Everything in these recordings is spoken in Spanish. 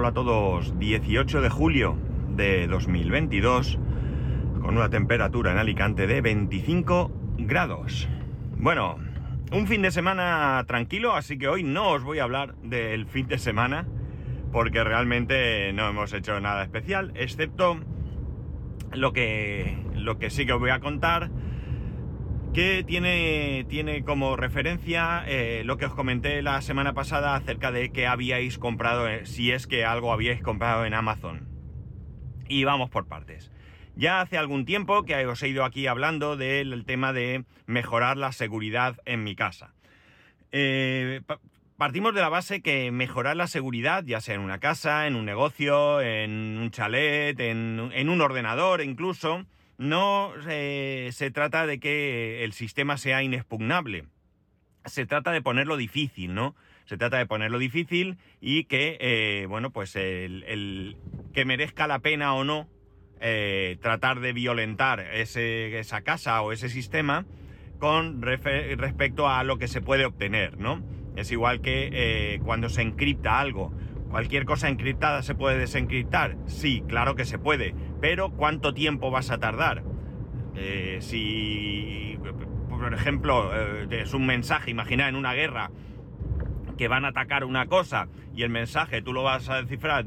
hola a todos. 18 de julio de 2022, con una temperatura en Alicante de 25 grados. Bueno, un fin de semana tranquilo, así que hoy no os voy a hablar del fin de semana, porque realmente no hemos hecho nada especial, excepto lo que, lo que sí que os voy a contar que tiene, tiene como referencia eh, lo que os comenté la semana pasada acerca de que habíais comprado, eh, si es que algo habíais comprado en Amazon. Y vamos por partes. Ya hace algún tiempo que os he ido aquí hablando del tema de mejorar la seguridad en mi casa. Eh, partimos de la base que mejorar la seguridad, ya sea en una casa, en un negocio, en un chalet, en, en un ordenador incluso, no eh, se trata de que el sistema sea inexpugnable. Se trata de ponerlo difícil, ¿no? Se trata de ponerlo difícil y que, eh, bueno, pues el, que merezca la pena o no eh, tratar de violentar esa casa o ese sistema con respecto a lo que se puede obtener, ¿no? Es igual que cuando se encripta algo. ¿Cualquier cosa encriptada se puede desencriptar? Sí, claro que se puede, pero ¿cuánto tiempo vas a tardar? Eh, si, por ejemplo, eh, es un mensaje, imagina en una guerra que van a atacar una cosa y el mensaje tú lo vas a descifrar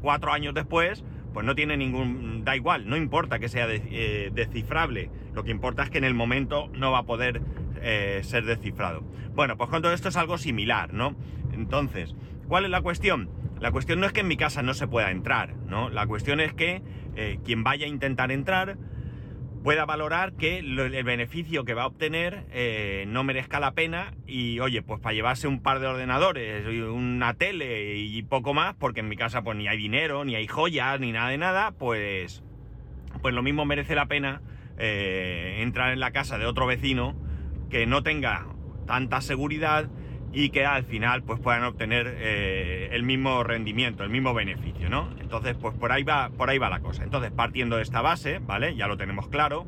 cuatro años después, pues no tiene ningún... da igual, no importa que sea eh, descifrable, lo que importa es que en el momento no va a poder ser descifrado. Bueno, pues con todo esto es algo similar, ¿no? Entonces, ¿cuál es la cuestión? La cuestión no es que en mi casa no se pueda entrar, ¿no? La cuestión es que eh, quien vaya a intentar entrar pueda valorar que el beneficio que va a obtener eh, no merezca la pena y oye, pues para llevarse un par de ordenadores, una tele y poco más, porque en mi casa pues ni hay dinero, ni hay joyas, ni nada de nada, pues, pues lo mismo merece la pena eh, entrar en la casa de otro vecino que no tenga tanta seguridad y que al final pues puedan obtener eh, el mismo rendimiento, el mismo beneficio, ¿no? Entonces, pues por ahí va, por ahí va la cosa. Entonces, partiendo de esta base, ¿vale? Ya lo tenemos claro.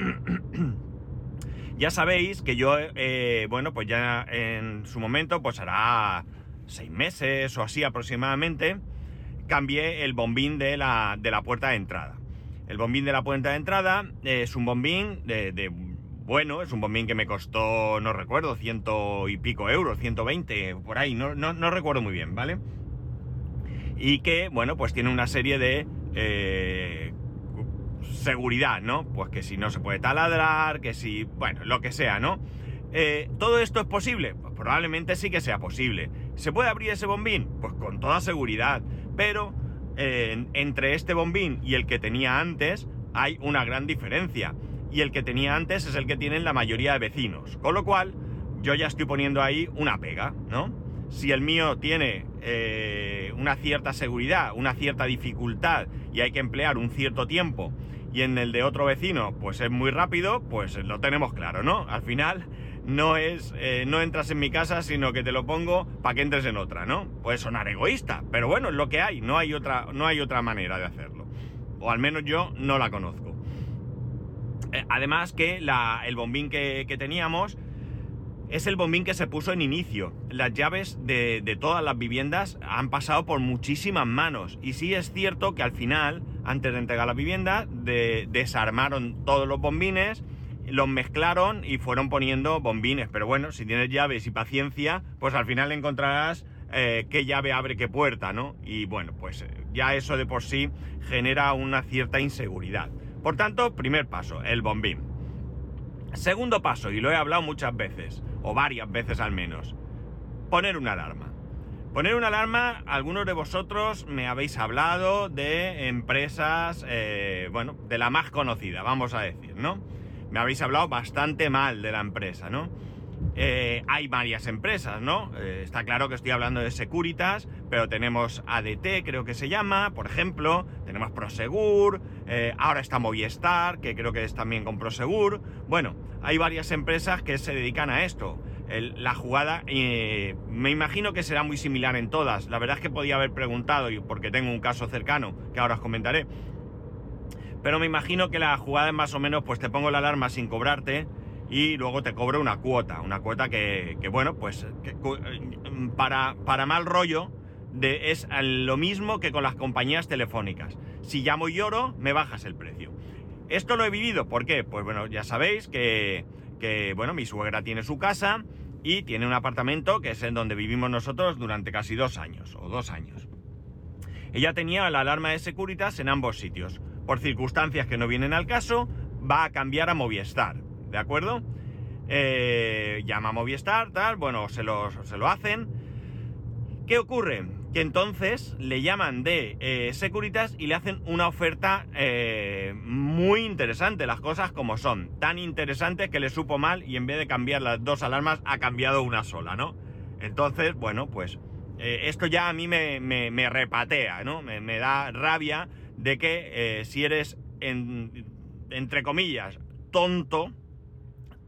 ya sabéis que yo, eh, bueno, pues ya en su momento, pues hará seis meses o así aproximadamente, cambié el bombín de la, de la puerta de entrada. El bombín de la puerta de entrada es un bombín de bueno, es un bombín que me costó, no recuerdo, ciento y pico euros, 120, por ahí, no, no, recuerdo muy bien, ¿vale? Y que, bueno, pues tiene una serie de eh, seguridad, ¿no? Pues que si no se puede taladrar, que si, bueno, lo que sea, ¿no? Eh, ¿Todo esto es posible? Pues probablemente sí que sea posible. ¿Se puede abrir ese bombín? Pues con toda seguridad. Pero eh, entre este bombín y el que tenía antes hay una gran diferencia y el que tenía antes es el que tienen la mayoría de vecinos. Con lo cual, yo ya estoy poniendo ahí una pega, ¿no? Si el mío tiene eh, una cierta seguridad, una cierta dificultad y hay que emplear un cierto tiempo y en el de otro vecino pues es muy rápido, pues lo tenemos claro, ¿no? Al final no es, eh, no entras en mi casa, sino que te lo pongo para que entres en otra, ¿no? Puede sonar egoísta, pero bueno, es lo que hay, no hay otra, no hay otra manera de hacerlo. O al menos yo no la conozco. Eh, además que el bombín que, teníamos es el bombín que se puso en inicio. Las llaves de, todas las viviendas han pasado por muchísimas manos. Y sí es cierto que al final, antes de entregar la vivienda, desarmaron todos los bombines, los mezclaron y fueron poniendo bombines. Pero bueno, si tienes llaves y paciencia, pues al final encontrarás eh, qué llave abre qué puerta, ¿no? Y bueno, pues eh, ya eso de por sí genera una cierta inseguridad. Por tanto, primer paso, el bombín. Segundo paso, y lo he hablado muchas veces, o varias veces al menos, poner una alarma. Poner una alarma, algunos de vosotros me habéis hablado de empresas, eh, bueno, de la más conocida, vamos a decir, ¿no? Me habéis hablado bastante mal de la empresa, ¿no? Eh, hay varias empresas, ¿no? Eh, está claro que estoy hablando de Securitas, pero tenemos ADT, creo que se llama, por ejemplo, tenemos Prosegur, eh, ahora está Movistar, que creo que es también con Prosegur. Bueno, hay varias empresas que se dedican a esto. la jugada, me imagino que será muy similar en todas. La verdad es que podía haber preguntado, y porque tengo un caso cercano que ahora os comentaré. Pero me imagino que la jugada es más o menos, pues te pongo la alarma sin cobrarte y luego te cobro una cuota, una cuota que, bueno, pues para, para mal rollo de, es lo mismo que con las compañías telefónicas. Si llamo y lloro, me bajas el precio. Esto lo he vivido, ¿por qué? Pues bueno, ya sabéis que, que bueno, mi suegra tiene su casa y tiene un apartamento que es en donde vivimos nosotros durante casi dos años, o dos años. Ella tenía la alarma de Securitas en ambos sitios. Por circunstancias que no vienen al caso, va a cambiar a Movistar, ¿de acuerdo? Eh, llama a Movistar, tal, bueno, se lo, se lo hacen. ¿Qué ocurre? Que entonces le llaman de eh, Securitas y le hacen una oferta eh, muy interesante, las cosas como son. Tan interesante que le supo mal y en vez de cambiar las dos alarmas ha cambiado una sola, ¿no? Entonces, bueno, pues esto ya a mí me, me, repatea, ¿no? Me, da rabia de que si eres, entre comillas, tonto,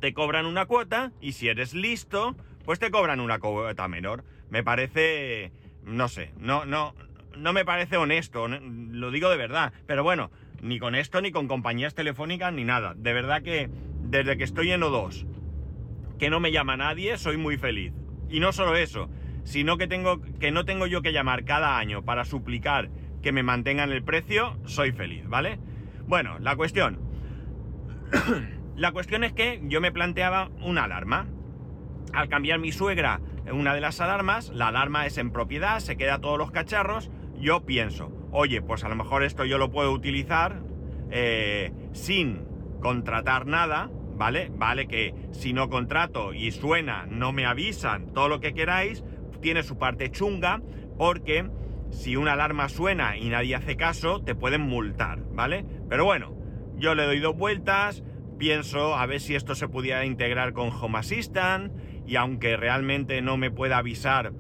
te cobran una cuota y si eres listo, pues te cobran una cuota menor. Me parece, no sé, no, no, no me parece honesto, lo digo de verdad. Pero bueno, ni con esto, ni con compañías telefónicas, ni nada. De verdad que desde que estoy en O2, que no me llama nadie, soy muy feliz. Y no solo eso, sino que, tengo, que no tengo yo que llamar cada año para suplicar que me mantengan el precio, soy feliz, ¿vale? Bueno, la cuestión. La cuestión es que yo me planteaba una alarma. Al cambiar mi suegra una de las alarmas, la alarma es en propiedad, se queda todos los cacharros, yo pienso, oye, pues a lo mejor esto yo lo puedo utilizar eh, sin contratar nada, ¿vale? Vale que si no contrato y suena, no me avisan, todo lo que queráis, tiene su parte chunga, porque si una alarma suena y nadie hace caso, te pueden multar, ¿vale? Pero bueno, yo le doy dos vueltas, pienso a ver si esto se pudiera integrar con Home Assistant y aunque realmente no me pueda avisar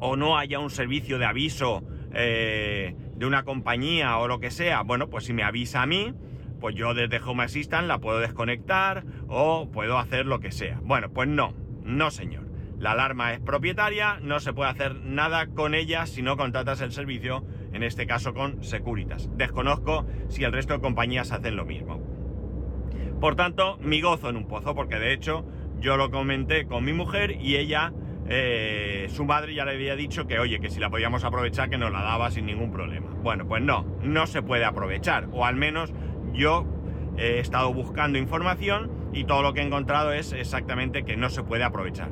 o no haya un servicio de aviso eh, de una compañía o lo que sea, bueno, pues si me avisa a mí, pues yo desde Home Assistant la puedo desconectar o puedo hacer lo que sea. Bueno, pues no, no señor. La alarma es propietaria, no se puede hacer nada con ella si no contratas el servicio, en este caso con Securitas. Desconozco si el resto de compañías hacen lo mismo. Por tanto, mi gozo en un pozo, porque de hecho yo lo comenté con mi mujer y ella, eh, su madre ya le había dicho que, oye, que si la podíamos aprovechar, que nos la daba sin ningún problema. Bueno, pues no, no se puede aprovechar, o al menos yo he estado buscando información y todo lo que he encontrado es exactamente que no se puede aprovechar.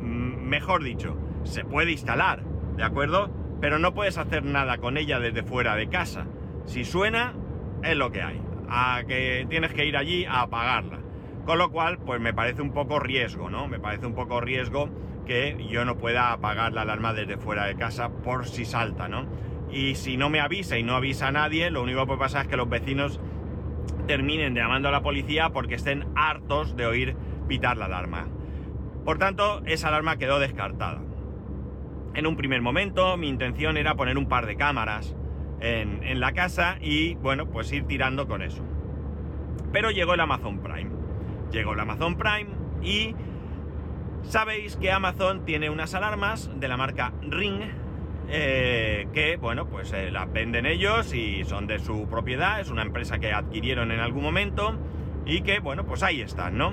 mejor dicho, se puede instalar, ¿de acuerdo? Pero no puedes hacer nada con ella desde fuera de casa. Si suena, es lo que hay a que tienes que ir allí a apagarla. Con lo cual, pues me parece un poco riesgo, ¿no? Me parece un poco riesgo que yo no pueda apagar la alarma desde fuera de casa por si salta, ¿no? Y si no me avisa y no avisa a nadie, lo único que puede pasar es que los vecinos terminen llamando a la policía porque estén hartos de oír pitar la alarma. Por tanto, esa alarma quedó descartada. En un primer momento, mi intención era poner un par de cámaras en, la casa y bueno, pues ir tirando con eso. Pero llegó el Amazon Prime. Llegó el Amazon Prime y sabéis que Amazon tiene unas alarmas de la marca Ring eh, que, bueno, pues eh, las venden ellos y son de su propiedad, es una empresa que adquirieron en algún momento y que, bueno, pues ahí están, ¿no?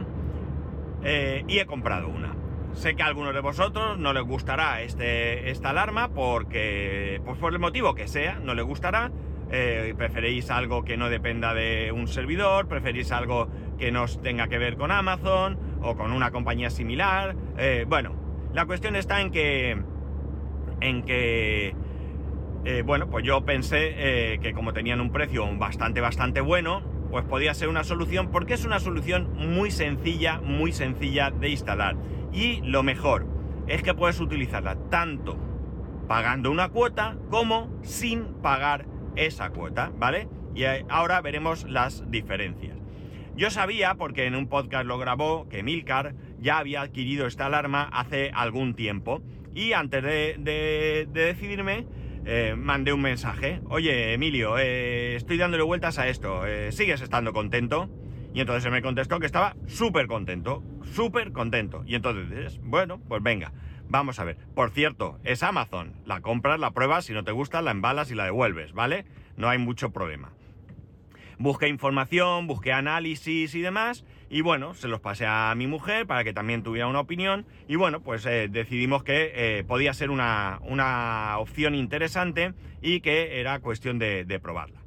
Eh, y he comprado una. Sé que a algunos de vosotros no les gustará este, esta alarma porque, pues por el motivo que sea, no les gustará. Eh, preferéis algo que no dependa de un servidor, preferís algo que no tenga que ver con Amazon o con una compañía similar. Eh, bueno, la cuestión está en que, en que, eh, bueno, pues yo pensé que como tenían un precio bastante, bastante bueno, pues podía ser una solución porque es una solución muy sencilla, muy sencilla de instalar. Y lo mejor es que puedes utilizarla tanto pagando una cuota como sin pagar esa cuota, ¿vale? Y ahora veremos las diferencias. Yo sabía, porque en un podcast lo grabó, que Milcar ya había adquirido esta alarma hace algún tiempo. Y antes de, decidirme, eh, mandé un mensaje. Oye, Emilio, eh, estoy dándole vueltas a esto. Eh, ¿Sigues estando contento? Y entonces se me contestó que estaba súper contento, súper contento. Y entonces, bueno, pues venga, vamos a ver. Por cierto, es Amazon. La compras, la pruebas, si no te gusta, la embalas y la devuelves, ¿vale? No hay mucho problema. Busqué información, busqué análisis y demás, y bueno, se los pasé a mi mujer para que también tuviera una opinión, y bueno, pues eh, decidimos que eh, podía ser una, una, opción interesante y que era cuestión de, de probarla.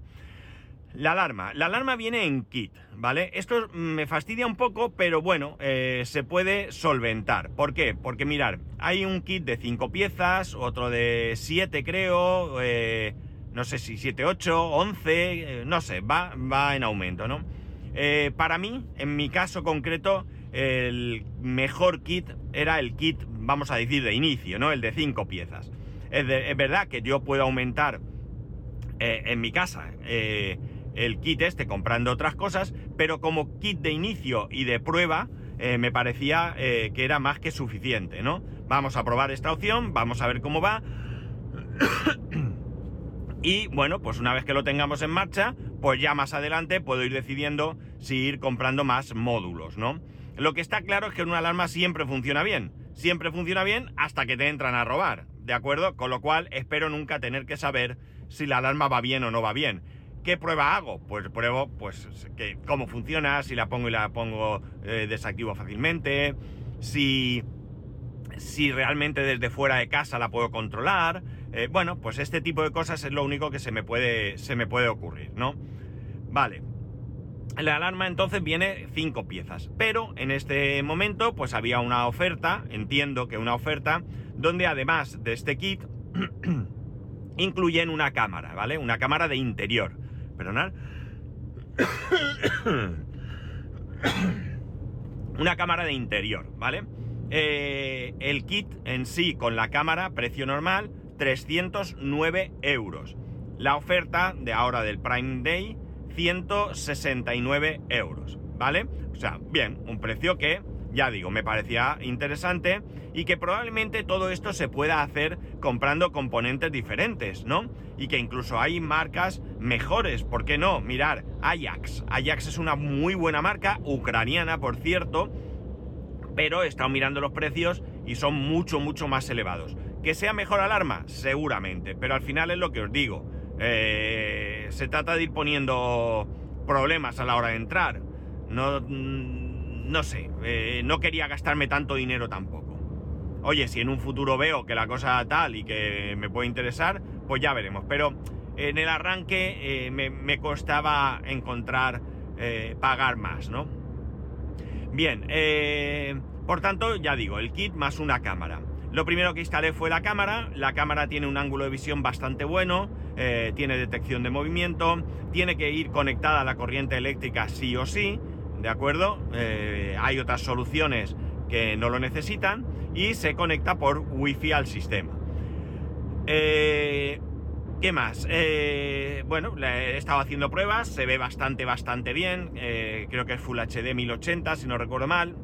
La alarma. La alarma viene en kit, ¿vale? Esto me fastidia un poco, pero bueno, eh, se puede solventar. ¿Por qué? Porque mirar, hay un kit de 5 piezas, otro de 7 creo, eh, no sé si 7, 8, 11, no sé, va, va en aumento, ¿no? Eh, para mí, en mi caso concreto, el mejor kit era el kit, vamos a decir, de inicio, ¿no? El de 5 piezas. Es, es, verdad que yo puedo aumentar en mi casa el kit este comprando otras cosas, pero como kit de inicio y de prueba eh, me parecía eh, que era más que suficiente, ¿no? Vamos a probar esta opción, vamos a ver cómo va. y bueno, pues una vez que lo tengamos en marcha, pues ya más adelante puedo ir decidiendo si ir comprando más módulos, ¿no? Lo que está claro es que una alarma siempre funciona bien. Siempre funciona bien hasta que te entran a robar, ¿de acuerdo? Con lo cual espero nunca tener que saber si la alarma va bien o no va bien. ¿Qué prueba hago? Pues pruebo pues que, cómo funciona, si la pongo y la pongo eh, desactivo fácilmente, si, si realmente desde fuera de casa la puedo controlar. Eh, bueno, pues este tipo de cosas es lo único que se me puede, se me puede ocurrir, ¿no? Vale. La alarma entonces viene cinco piezas, pero en este momento pues había una oferta, entiendo que una oferta, donde además de este kit incluyen una cámara, ¿vale? Una cámara de interior Una cámara de interior, ¿vale? Eh, el kit en sí con la cámara, precio normal, 309 euros. La oferta de ahora del Prime Day, 169 euros, ¿vale? O sea, bien, un precio que ya digo, me parecía interesante y que probablemente todo esto se pueda hacer comprando componentes diferentes, ¿no? Y que incluso hay marcas mejores, ¿por qué no? Mirar, Ajax. Ajax es una muy buena marca, ucraniana, por cierto, pero he estado mirando los precios y son mucho, mucho más elevados. ¿Que sea mejor alarma? Seguramente, pero al final es lo que os digo. Eh, se trata de ir poniendo problemas a la hora de entrar. No mm, no sé, eh, no quería gastarme tanto dinero tampoco. Oye, si en un futuro veo que la cosa tal y que me puede interesar, pues ya veremos. Pero en el arranque eh, me, costaba encontrar eh, pagar más, ¿no? Bien, por tanto, ya digo, el kit más una cámara. Lo primero que instalé fue la cámara. La cámara tiene un ángulo de visión bastante bueno, tiene detección de movimiento, tiene que ir conectada a la corriente eléctrica sí o sí. ¿De acuerdo? Eh, hay otras soluciones que no lo necesitan y se conecta por wifi al sistema. Eh, ¿Qué más? Eh, bueno, he estado haciendo pruebas, se ve bastante, bastante bien. creo que es Full HD 1080, si no recuerdo mal.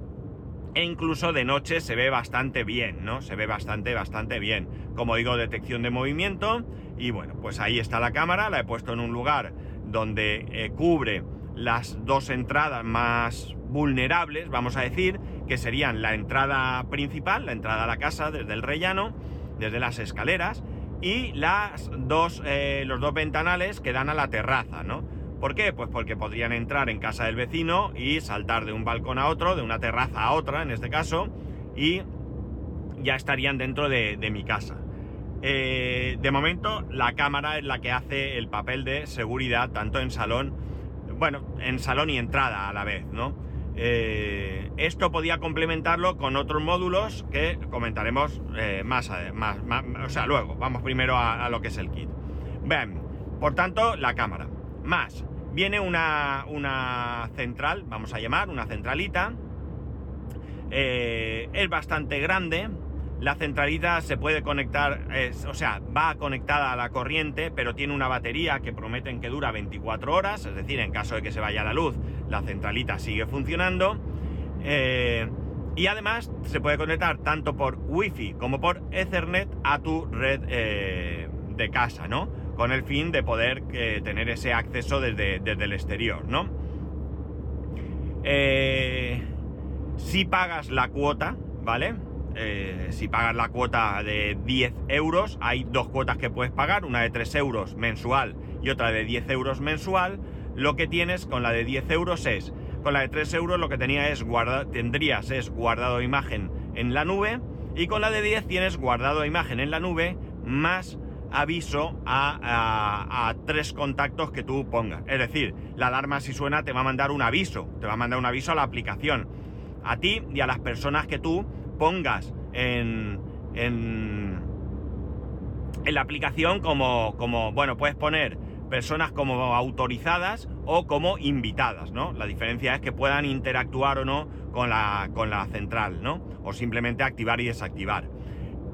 E incluso de noche se ve bastante bien, ¿no? Se ve bastante, bastante bien. Como digo, detección de movimiento. Y bueno, pues ahí está la cámara. La he puesto en un lugar donde cubre las dos entradas más vulnerables, vamos a decir, que serían la entrada principal, la entrada a la casa desde el rellano, desde las escaleras, y las dos, eh, los dos ventanales que dan a la terraza, ¿no? ¿Por qué? Pues porque podrían entrar en casa del vecino y saltar de un balcón a otro, de una terraza a otra en este caso, y ya estarían dentro de, mi casa. Eh, de momento, la cámara es la que hace el papel de seguridad tanto en salón bueno, en salón y entrada a la vez, ¿no? Eh, esto podía complementarlo con otros módulos que comentaremos eh, más, más, o sea, luego. Vamos primero a, lo que es el kit. Bien, por tanto, la cámara. Más, viene una, una central, vamos a llamar, una centralita. Eh, es bastante grande, la centralita se puede conectar, o sea, va conectada a la corriente, pero tiene una batería que prometen que dura 24 horas, es decir, en caso de que se vaya la luz, la centralita sigue funcionando. Eh, y además se puede conectar tanto por Wi-Fi como por Ethernet a tu red eh, de casa, ¿no? Con el fin de poder eh, tener ese acceso desde, desde el exterior, ¿no? si pagas la cuota, ¿vale? Eh, si pagas la cuota de 10 euros, hay dos cuotas que puedes pagar, una de 3 euros mensual y otra de 10 euros mensual. lo que tienes con la de 10 euros es, con la de 3 euros lo que tenía es guarda, tendrías es guardado imagen en la nube y con la de 10 tienes guardado imagen en la nube más aviso a, tres contactos que tú pongas. Es decir, la alarma si suena te va a mandar un aviso, te va a mandar un aviso a la aplicación, a ti y a las personas que tú pongas en, en, en la aplicación como, como, bueno, puedes poner personas como autorizadas o como invitadas, ¿no? La diferencia es que puedan interactuar o no con la, con la central, ¿no? O simplemente activar y desactivar.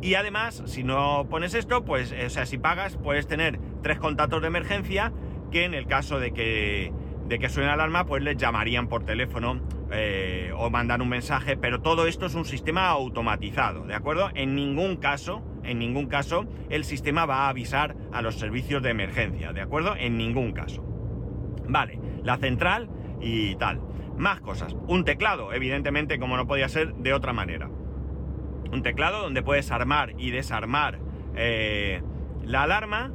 Y además, si no pones esto, pues, o sea, si pagas, puedes tener tres contactos de emergencia que en el caso de que, de que suene alarma, pues les llamarían por teléfono eh, o mandan un mensaje, pero todo esto es un sistema automatizado, ¿de acuerdo? En ningún caso, en ningún caso, el sistema va a avisar a los servicios de emergencia, ¿de acuerdo? En ningún caso. Vale, la central y tal. Más cosas. Un teclado, evidentemente, como no podía ser de otra manera un teclado donde puedes armar y desarmar eh, la alarma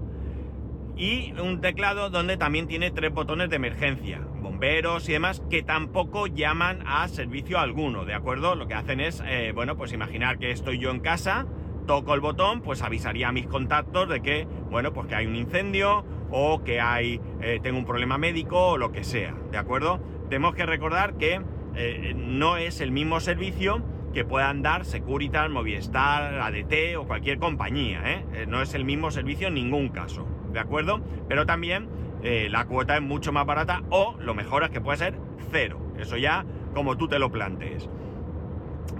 y un teclado donde también tiene tres botones de emergencia, bomberos y demás, que tampoco llaman a servicio alguno, ¿de acuerdo? Lo que hacen es, eh, bueno, pues imaginar que estoy yo en casa, toco el botón, pues avisaría a mis contactos de que, bueno, pues que hay un incendio o que hay, eh, tengo un problema médico o lo que sea, ¿de acuerdo? Tenemos que recordar que no es el mismo servicio que puedan dar Securitas, Movistar, ADT o cualquier compañía. ¿eh? ¿eh? No es el mismo servicio en ningún caso, ¿de acuerdo? Pero también eh, la cuota es mucho más barata o lo mejor es que puede ser cero. Eso ya como tú te lo plantees.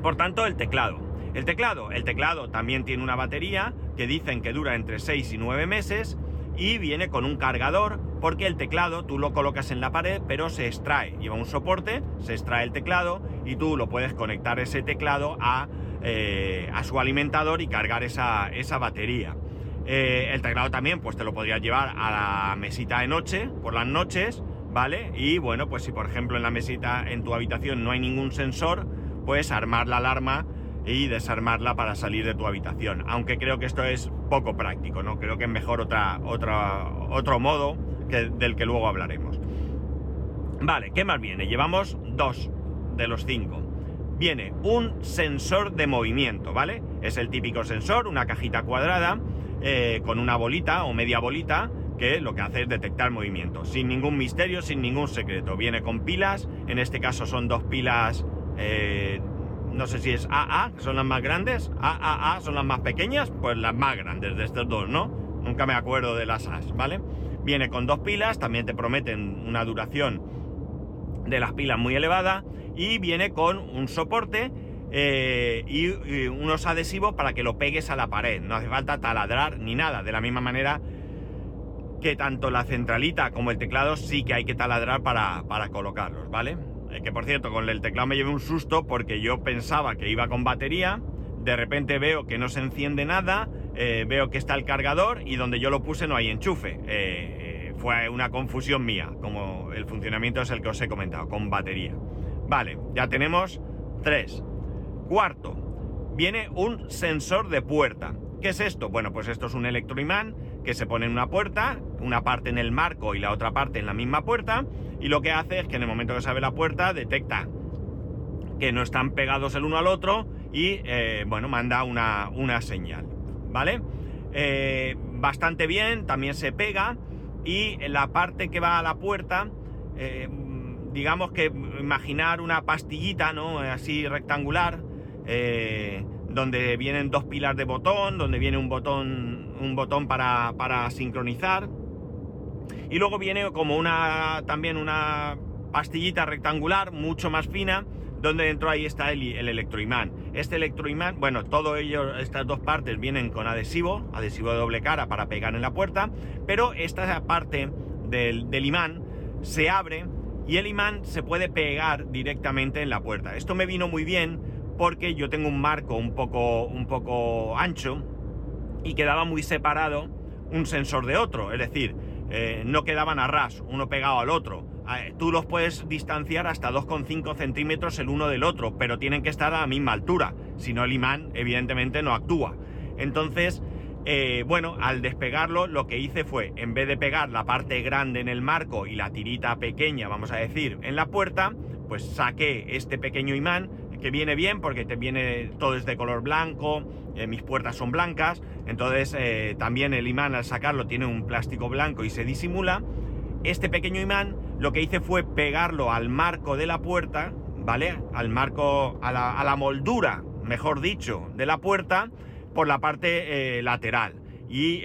Por tanto, el teclado. El teclado, el teclado también tiene una batería que dicen que dura entre 6 y 9 meses y viene con un cargador porque el teclado tú lo colocas en la pared pero se extrae, lleva un soporte, se extrae el teclado y tú lo puedes conectar ese teclado a, eh, a su alimentador y cargar esa, esa batería. Eh, el teclado también pues te lo podrías llevar a la mesita de noche, por las noches, ¿vale? Y bueno, pues si por ejemplo en la mesita en tu habitación no hay ningún sensor, puedes armar la alarma y desarmarla para salir de tu habitación. Aunque creo que esto es poco práctico, ¿no? Creo que es mejor otra, otra, otro modo que, del que luego hablaremos. Vale, ¿qué más viene? Llevamos dos de los cinco. Viene un sensor de movimiento, ¿vale? Es el típico sensor, una cajita cuadrada eh, con una bolita o media bolita que lo que hace es detectar movimiento, sin ningún misterio, sin ningún secreto. Viene con pilas, en este caso son dos pilas eh, no sé si es AA, son las más grandes, AAA son las más pequeñas, pues las más grandes de estos dos, ¿no? Nunca me acuerdo de las As, ¿vale? Viene con dos pilas, también te prometen una duración de las pilas muy elevada y viene con un soporte eh, y, unos adhesivos para que lo pegues a la pared. No hace falta taladrar ni nada, de la misma manera que tanto la centralita como el teclado sí que hay que taladrar para, para colocarlos, ¿vale? Eh, que por cierto, con el teclado me llevé un susto porque yo pensaba que iba con batería, de repente veo que no se enciende nada, eh, veo que está el cargador y donde yo lo puse no hay enchufe. Fue una confusión mía, como el funcionamiento es el que os he comentado, con batería. Vale, ya tenemos tres. Cuarto, viene un sensor de puerta. ¿Qué es esto? Bueno, pues esto es un electroimán que se pone en una puerta, una parte en el marco y la otra parte en la misma puerta, y lo que hace es que en el momento que se abre la puerta detecta que no están pegados el uno al otro y, eh, bueno, manda una, una señal, ¿vale? Eh, bastante bien, también se pega y la parte que va a la puerta, eh, digamos que imaginar una pastillita, ¿no? Así rectangular, donde vienen dos pilas de botón, donde viene un botón, un botón para, para sincronizar y luego viene como una también una pastillita rectangular, mucho más fina, donde dentro ahí está el, el electroimán. Este electroimán, bueno, todo ello, estas dos partes vienen con adhesivo, adhesivo de doble cara para pegar en la puerta, pero esta parte del, del imán se abre y el imán se puede pegar directamente en la puerta. Esto me vino muy bien porque yo tengo un marco un poco, un poco ancho y quedaba muy separado un sensor de otro, es decir, eh, no quedaban a ras, uno pegado al otro. Ah, eh, tú los puedes distanciar hasta 2,5 centímetros el uno del otro, pero tienen que estar a la misma altura, si no el imán evidentemente no actúa. Entonces, eh, bueno, al despegarlo lo que hice fue, en vez de pegar la parte grande en el marco y la tirita pequeña, vamos a decir, en la puerta, pues saqué este pequeño imán que viene bien porque te viene todo es de color blanco, eh, mis puertas son blancas, entonces eh, también el imán al sacarlo tiene un plástico blanco y se disimula. Este pequeño imán lo que hice fue pegarlo al marco de la puerta, ¿vale? Al marco, a la, moldura, mejor dicho, de la puerta por la parte eh, lateral. Y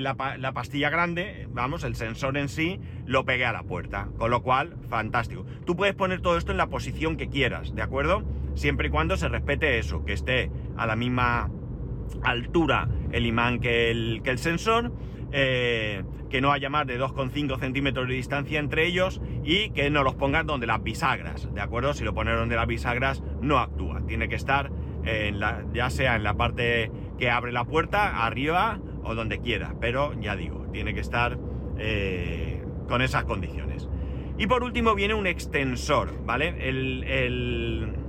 la, pastilla grande, vamos, el sensor en sí, lo pegué a la puerta. Con lo cual, fantástico. Tú puedes poner todo esto en la posición que quieras, ¿de acuerdo? Siempre y cuando se respete eso, que esté a la misma altura el imán que el, sensor, eh, que no haya más de 2,5 centímetros de distancia entre ellos y que no los pongas donde las bisagras, ¿de acuerdo? Si lo pones donde las bisagras no actúa, tiene que estar en la, ya sea en la parte que abre la puerta, arriba o donde quiera, pero ya digo, tiene que estar eh, con esas condiciones. Y por último viene un extensor, ¿vale? el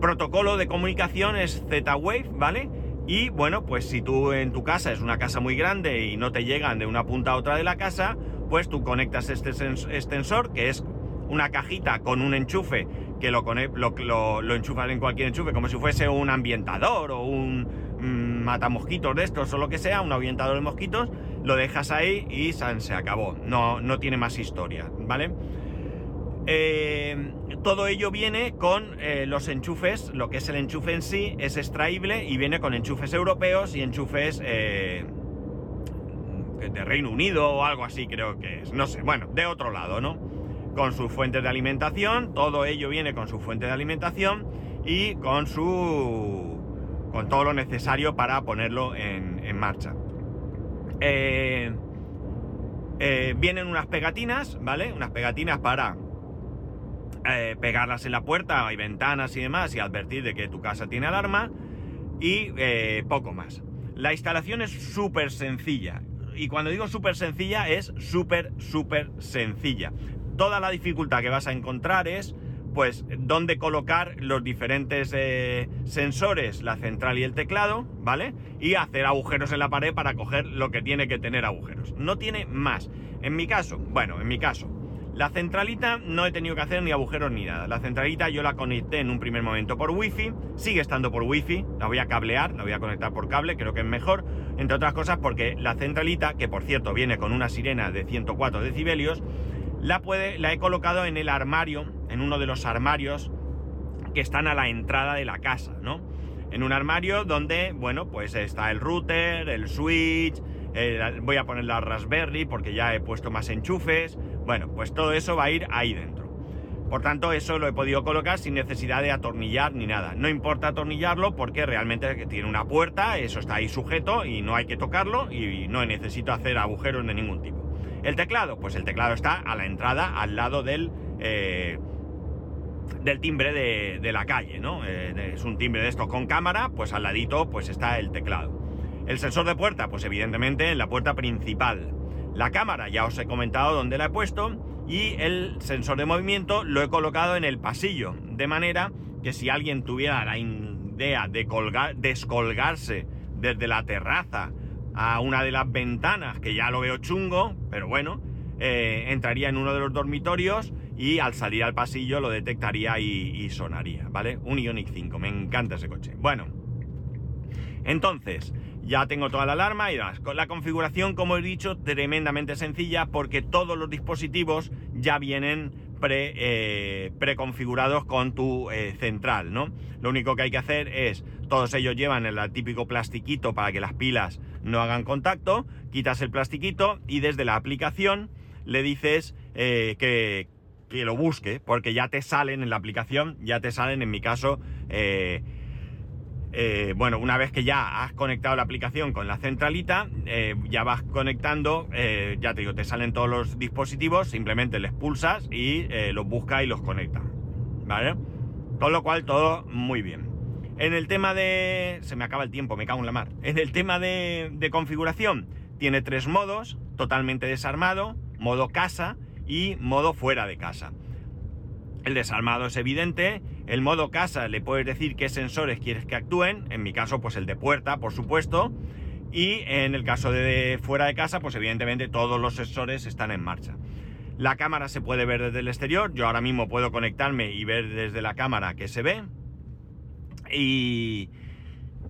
protocolo de comunicación es Z-Wave, ¿vale? Y bueno, pues si tú en tu casa es una casa muy grande y no te llegan de una punta a otra de la casa, pues tú conectas este extensor, que es una cajita con un enchufe, que lo, lo, enchufas en cualquier enchufe, como si fuese un ambientador o un mm, matamosquitos de estos o lo que sea, un ambientador de mosquitos, lo dejas ahí y se acabó. No, no tiene más historia, ¿vale? Eh, todo ello viene con eh, los enchufes, lo que es el enchufe en sí es extraíble y viene con enchufes europeos y enchufes eh, de Reino Unido o algo así creo que es, no sé, bueno, de otro lado, ¿no? Con sus fuentes de alimentación, todo ello viene con su fuente de alimentación y con su... con todo lo necesario para ponerlo en, en marcha. vienen unas pegatinas, ¿vale? Unas pegatinas para eh, pegarlas en la puerta, hay ventanas y demás, y advertir de que tu casa tiene alarma, y eh, poco más. La instalación es súper sencilla, y cuando digo súper sencilla es súper, súper sencilla. Toda la dificultad que vas a encontrar es, pues, dónde colocar los diferentes eh, sensores, la central y el teclado, ¿vale? Y hacer agujeros en la pared para coger lo que tiene que tener agujeros. No tiene más. En mi caso, bueno, en mi caso, la centralita no he tenido que hacer ni agujeros ni nada. La centralita yo la conecté en un primer momento por wifi, sigue estando por wifi, la voy a cablear, la voy a conectar por cable, creo que es mejor, entre otras cosas porque la centralita, que por cierto viene con una sirena de 104 decibelios, la, la he colocado en el armario, en uno de los armarios que están a la entrada de la casa, ¿no? En un armario donde, bueno, pues está el router, el switch, eh, voy a poner la Raspberry porque ya he puesto más enchufes, bueno, pues todo eso va a ir ahí dentro. Por tanto, eso lo he podido colocar sin necesidad de atornillar ni nada. No importa atornillarlo porque realmente tiene una puerta, eso está ahí sujeto y no hay que tocarlo y no necesito hacer agujeros de ningún tipo. El teclado, pues el teclado está a la entrada, al lado del, eh, del timbre de, la calle, ¿no? Eh, es un timbre de esto con cámara, pues al ladito pues está el teclado. El sensor de puerta, pues evidentemente en la puerta principal. La cámara ya os he comentado dónde la he puesto y el sensor de movimiento lo he colocado en el pasillo, de manera que si alguien tuviera la idea de colgar, descolgarse desde la terraza a una de las ventanas, que ya lo veo chungo, pero bueno, eh, entraría en uno de los dormitorios y al salir al pasillo lo detectaría y, sonaría, ¿vale? Un Ioniq 5, me encanta ese coche. Bueno, entonces, ya tengo toda la alarma y con la configuración, como he dicho, tremendamente sencilla porque todos los dispositivos ya vienen pre, eh, preconfigurados con tu eh, central, ¿no? Lo único que hay que hacer es, todos ellos llevan el típico plastiquito para que las pilas no hagan contacto, quitas el plastiquito y desde la aplicación le dices eh, que, que, lo busque, porque ya te salen en la aplicación, ya te salen en mi caso eh, bueno, una vez que ya has conectado la aplicación con la centralita, eh, ya vas conectando, eh, ya te digo, te salen todos los dispositivos, simplemente les pulsas y los busca y los conecta. ¿Vale? Con lo cual, todo muy bien. En el tema de... Se me acaba el tiempo, me cago en la mar. En el tema de configuración, tiene tres modos, totalmente desarmado, modo casa y modo fuera de casa. El desarmado es evidente, El modo casa le puedes decir qué sensores quieres que actúen, en mi caso pues el de puerta, por supuesto, y en el caso de fuera de casa pues evidentemente todos los sensores están en marcha. La cámara se puede ver desde el exterior, yo ahora mismo puedo conectarme y ver desde la cámara que se ve. Y,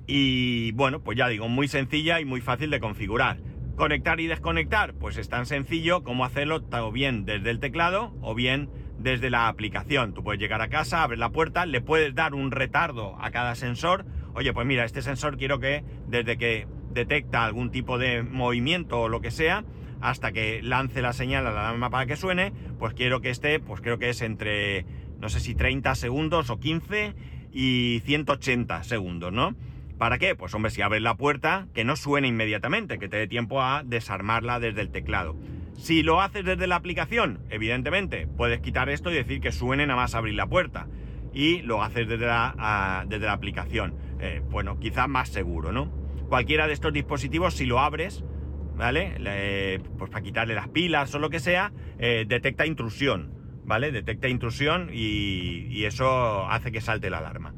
y bueno, pues ya digo, muy sencilla y muy fácil de configurar. Conectar y desconectar, pues es tan sencillo como hacerlo o bien desde el teclado o bien desde la aplicación. Tú puedes llegar a casa, abres la puerta, le puedes dar un retardo a cada sensor. Oye, pues mira, este sensor quiero que desde que detecta algún tipo de movimiento o lo que sea, hasta que lance la señal a la alarma para que suene, pues quiero que esté, pues creo que es entre, no sé si 30 segundos o 15 y 180 segundos, ¿no? ¿Para qué? Pues hombre, si abres la puerta, que no suene inmediatamente, que te dé tiempo a desarmarla desde el teclado. Si lo haces desde la aplicación, evidentemente, puedes quitar esto y decir que suene nada más abrir la puerta. Y lo haces desde la, desde la aplicación. Eh, bueno, quizás más seguro, ¿no? Cualquiera de estos dispositivos, si lo abres, ¿vale? pues para quitarle las pilas o lo que sea, eh, detecta intrusión, ¿vale? Detecta intrusión y, y eso hace que salte la alarma.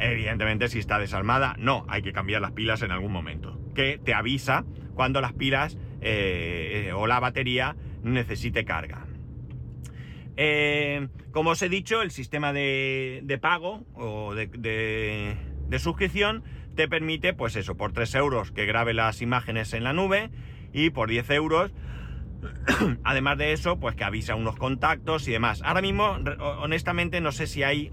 Evidentemente, si está desarmada, no, hay que cambiar las pilas en algún momento. Que te avisa cuando las pilas eh, o la batería necesite carga. Eh, como os he dicho, el sistema de, pago o de, suscripción te permite, pues eso, por 3 euros que grabe las imágenes en la nube y por 10 euros, además de eso, pues que avisa unos contactos y demás. Ahora mismo, honestamente, no sé si hay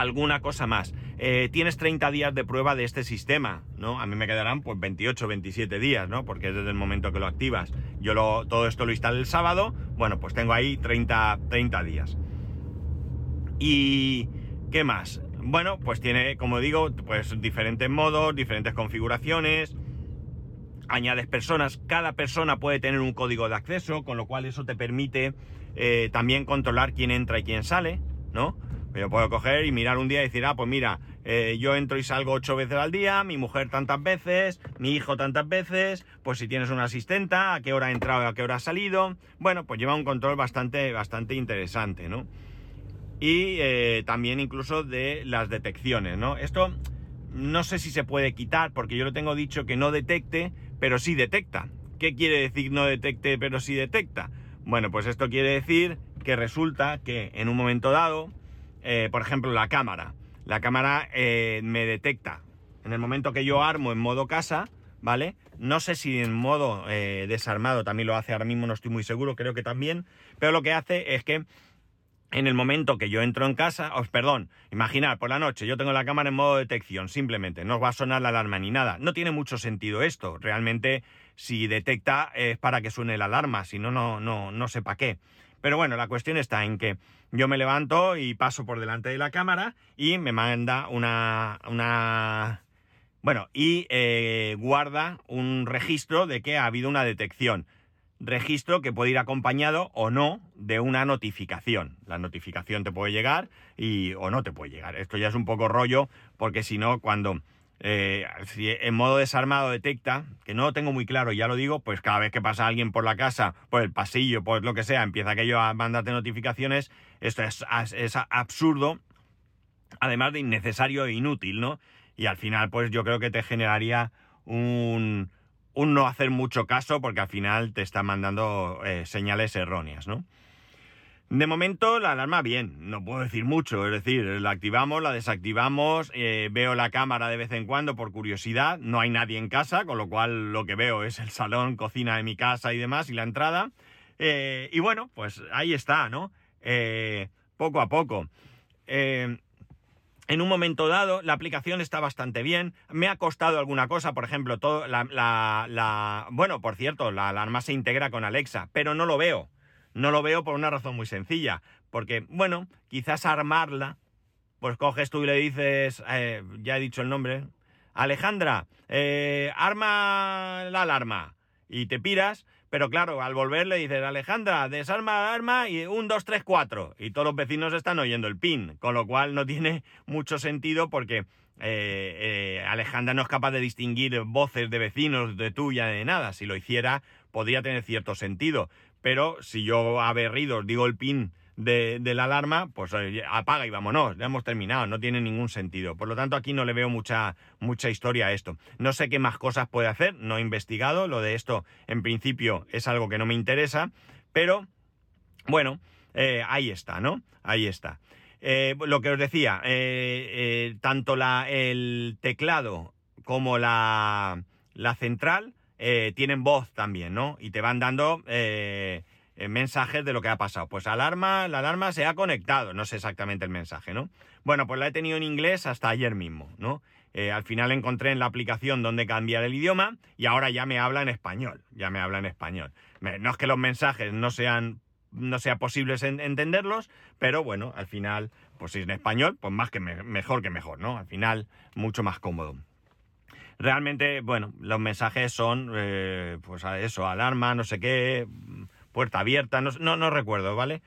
alguna cosa más. Eh, tienes 30 días de prueba de este sistema, ¿no? A mí me quedarán pues 28, 27 días, ¿no? Porque es desde el momento que lo activas. Yo lo, todo esto lo instalé el sábado, bueno, pues tengo ahí 30, 30 días. ¿Y qué más? Bueno, pues tiene, como digo, pues diferentes modos, diferentes configuraciones, añades personas, cada persona puede tener un código de acceso, con lo cual eso te permite eh, también controlar quién entra y quién sale, ¿no? Yo puedo coger y mirar un día y decir, ah, pues mira, eh, yo entro y salgo ocho veces al día, mi mujer tantas veces, mi hijo tantas veces, pues si tienes una asistenta, a qué hora ha entrado y a qué hora ha salido. Bueno, pues lleva un control bastante, bastante interesante, ¿no? Y eh, también incluso de las detecciones, ¿no? Esto no sé si se puede quitar, porque yo lo tengo dicho que no detecte, pero sí detecta. ¿Qué quiere decir no detecte, pero sí detecta? Bueno, pues esto quiere decir que resulta que en un momento dado, eh, por ejemplo, la cámara. La cámara eh, me detecta en el momento que yo armo en modo casa, ¿vale? No sé si en modo eh, desarmado también lo hace, ahora mismo no estoy muy seguro, creo que también, pero lo que hace es que en el momento que yo entro en casa, os perdón, imaginar por la noche yo tengo la cámara en modo detección, simplemente, no va a sonar la alarma ni nada. No tiene mucho sentido esto, realmente si detecta es para que suene la alarma, si no, no, no, no sé para qué. Pero bueno, la cuestión está en que yo me levanto y paso por delante de la cámara y me manda una... una bueno, y eh, guarda un registro de que ha habido una detección. Registro que puede ir acompañado o no de una notificación. La notificación te puede llegar y o no te puede llegar. Esto ya es un poco rollo porque si no, cuando eh, si en modo desarmado detecta, que no lo tengo muy claro, ya lo digo, pues cada vez que pasa alguien por la casa, por el pasillo, por lo que sea, empieza aquello a mandarte notificaciones, esto es, es absurdo, además de innecesario e inútil, ¿no? Y al final, pues yo creo que te generaría un, no hacer mucho caso porque al final te está mandando eh, señales erróneas, ¿no? De momento la alarma bien, no puedo decir mucho, es decir, la activamos, la desactivamos, eh, veo la cámara de vez en cuando por curiosidad, no hay nadie en casa, con lo cual lo que veo es el salón, cocina de mi casa y demás y la entrada. Eh, y bueno, pues ahí está, ¿no? Eh, poco a poco. en un momento dado, la aplicación está bastante bien. Me ha costado alguna cosa, por ejemplo, todo la, la, Bueno, por cierto, la alarma se integra con Alexa, pero no lo veo. No lo veo por una razón muy sencilla, porque, bueno, quizás armarla, pues coges tú y le dices, eh, ya he dicho el nombre, Alejandra, eh, arma la alarma, y te piras, pero claro, al volver le dices, Alejandra, desarma la alarma y un, dos, tres, cuatro, y todos los vecinos están oyendo el pin, con lo cual no tiene mucho sentido porque eh, Alejandra no es capaz de distinguir voces de vecinos, de tuya, de nada. Si lo hiciera, podría tener cierto sentido. Pero si yo a berridos digo el pin de, la alarma, pues apaga y vámonos, ya hemos terminado, no tiene ningún sentido. Por lo tanto, aquí no le veo mucha, mucha historia a esto. No sé qué más cosas puede hacer, no he investigado, lo de esto en principio es algo que no me interesa, pero bueno, eh, ahí está, ¿no? Ahí está. Eh, lo que os decía, eh, tanto la, el teclado como la, la central tienen voz también, ¿no? Y te van dando mensajes de lo que ha pasado. Pues alarma, la alarma se ha conectado, no sé exactamente el mensaje, ¿no? Bueno, pues la he tenido en inglés hasta ayer mismo, ¿no? al final encontré en la aplicación donde cambiar el idioma y ahora ya me habla en español, ya me habla en español. No es que los mensajes no sean no sea posible entenderlos, pero bueno, al final, pues si es en español, pues más que mejor que mejor, ¿no? Al final, mucho más cómodo. Realmente, bueno, los mensajes son, eh, pues eso, alarma, no sé qué, puerta abierta, no, no, recuerdo, ¿vale?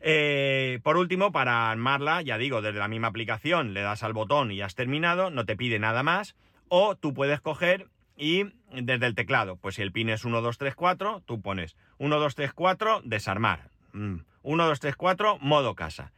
Eh, por último, para armarla, ya digo, desde la misma aplicación le das al botón y has terminado, no te pide nada más, o tú puedes coger y desde el teclado, pues si el pin es 1, 2, 3, 4, tú pones 1, 2, 3, 4, desarmar. 1, 2, 3, 4, modo casa.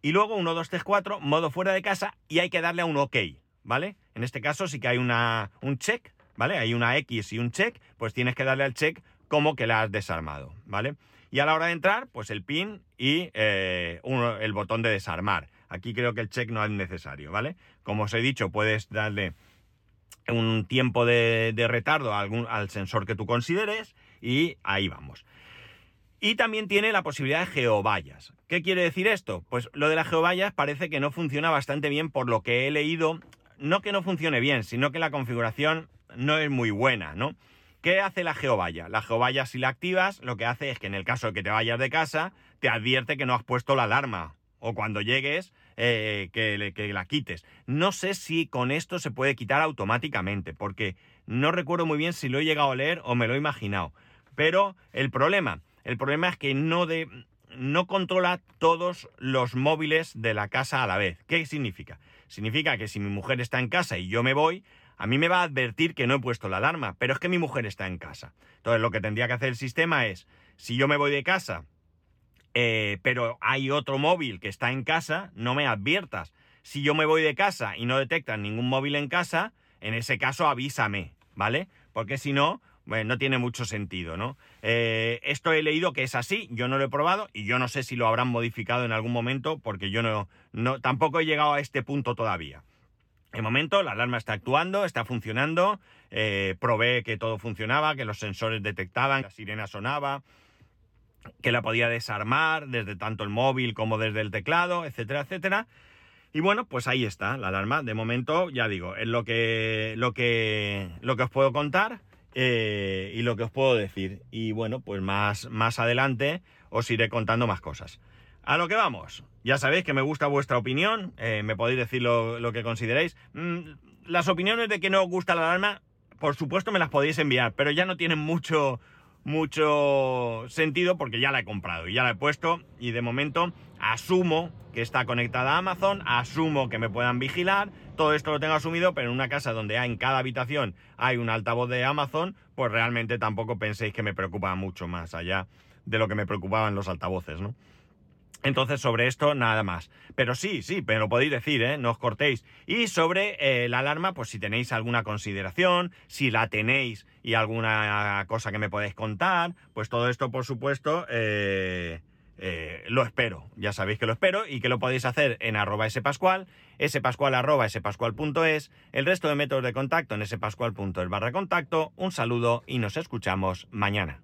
Y luego 1, 2, 3, 4, modo fuera de casa y hay que darle a un OK, ¿vale? En este caso sí que hay una, un check, ¿vale? Hay una X y un check, pues tienes que darle al check como que la has desarmado, ¿vale? Y a la hora de entrar, pues el pin y eh, el botón de desarmar. Aquí creo que el check no es necesario, ¿vale? Como os he dicho, puedes darle un tiempo de, retardo al sensor que tú consideres y ahí vamos. Y también tiene la posibilidad de geovallas. ¿Qué quiere decir esto? Pues lo de las geovallas parece que no funciona bastante bien por lo que he leído. No que no funcione bien, sino que la configuración no es muy buena, ¿no? ¿Qué hace la geovalla? La geovalla si la activas, lo que hace es que en el caso de que te vayas de casa, te advierte que no has puesto la alarma. O cuando llegues, eh, que, la quites. No sé si con esto se puede quitar automáticamente, porque no recuerdo muy bien si lo he llegado a leer o me lo he imaginado. Pero el problema, el problema es que no, de, no controla todos los móviles de la casa a la vez. ¿Qué significa? Significa que si mi mujer está en casa y yo me voy, a mí me va a advertir que no he puesto la alarma, pero es que mi mujer está en casa. Entonces lo que tendría que hacer el sistema es, si yo me voy de casa eh, pero hay otro móvil que está en casa, no me adviertas. Si yo me voy de casa y no detectan ningún móvil en casa, en ese caso avísame, ¿vale? Porque si no, no tiene mucho sentido, ¿no? Eh, esto he leído que es así, yo no lo he probado y yo no sé si lo habrán modificado en algún momento porque yo no, no tampoco he llegado a este punto todavía. De momento la alarma está actuando, está funcionando, eh, probé que todo funcionaba, que los sensores detectaban, la sirena sonaba, que la podía desarmar desde tanto el móvil como desde el teclado, etcétera, etcétera. Y bueno, pues ahí está la alarma. De momento, ya digo, es lo que, lo que, lo que os puedo contar eh, y lo que os puedo decir. Y bueno, pues más, más adelante os iré contando más cosas. A lo que vamos. Ya sabéis que me gusta vuestra opinión. Eh, me podéis decir lo, que consideréis. Mm, las opiniones de que no os gusta la alarma, por supuesto me las podéis enviar, pero ya no tienen mucho, mucho sentido porque ya la he comprado y ya la he puesto y de momento asumo que está conectada a Amazon, asumo que me puedan vigilar, todo esto lo tengo asumido, pero en una casa donde hay, en cada habitación hay un altavoz de Amazon, pues realmente tampoco penséis que me preocupa mucho más allá de lo que me preocupaban los altavoces, ¿no? Entonces, sobre esto, nada más. Pero sí, sí, pero lo podéis decir, ¿eh? No os cortéis. Y sobre eh, la alarma, pues si tenéis alguna consideración, si la tenéis y alguna cosa que me podéis contar, pues todo esto, por supuesto, eh, eh, lo espero. Ya sabéis que lo espero y que lo podéis hacer en arroba spascual, spascual arroba spascual.es, el resto de métodos de contacto en spascual.es barra contacto. Un saludo y nos escuchamos mañana.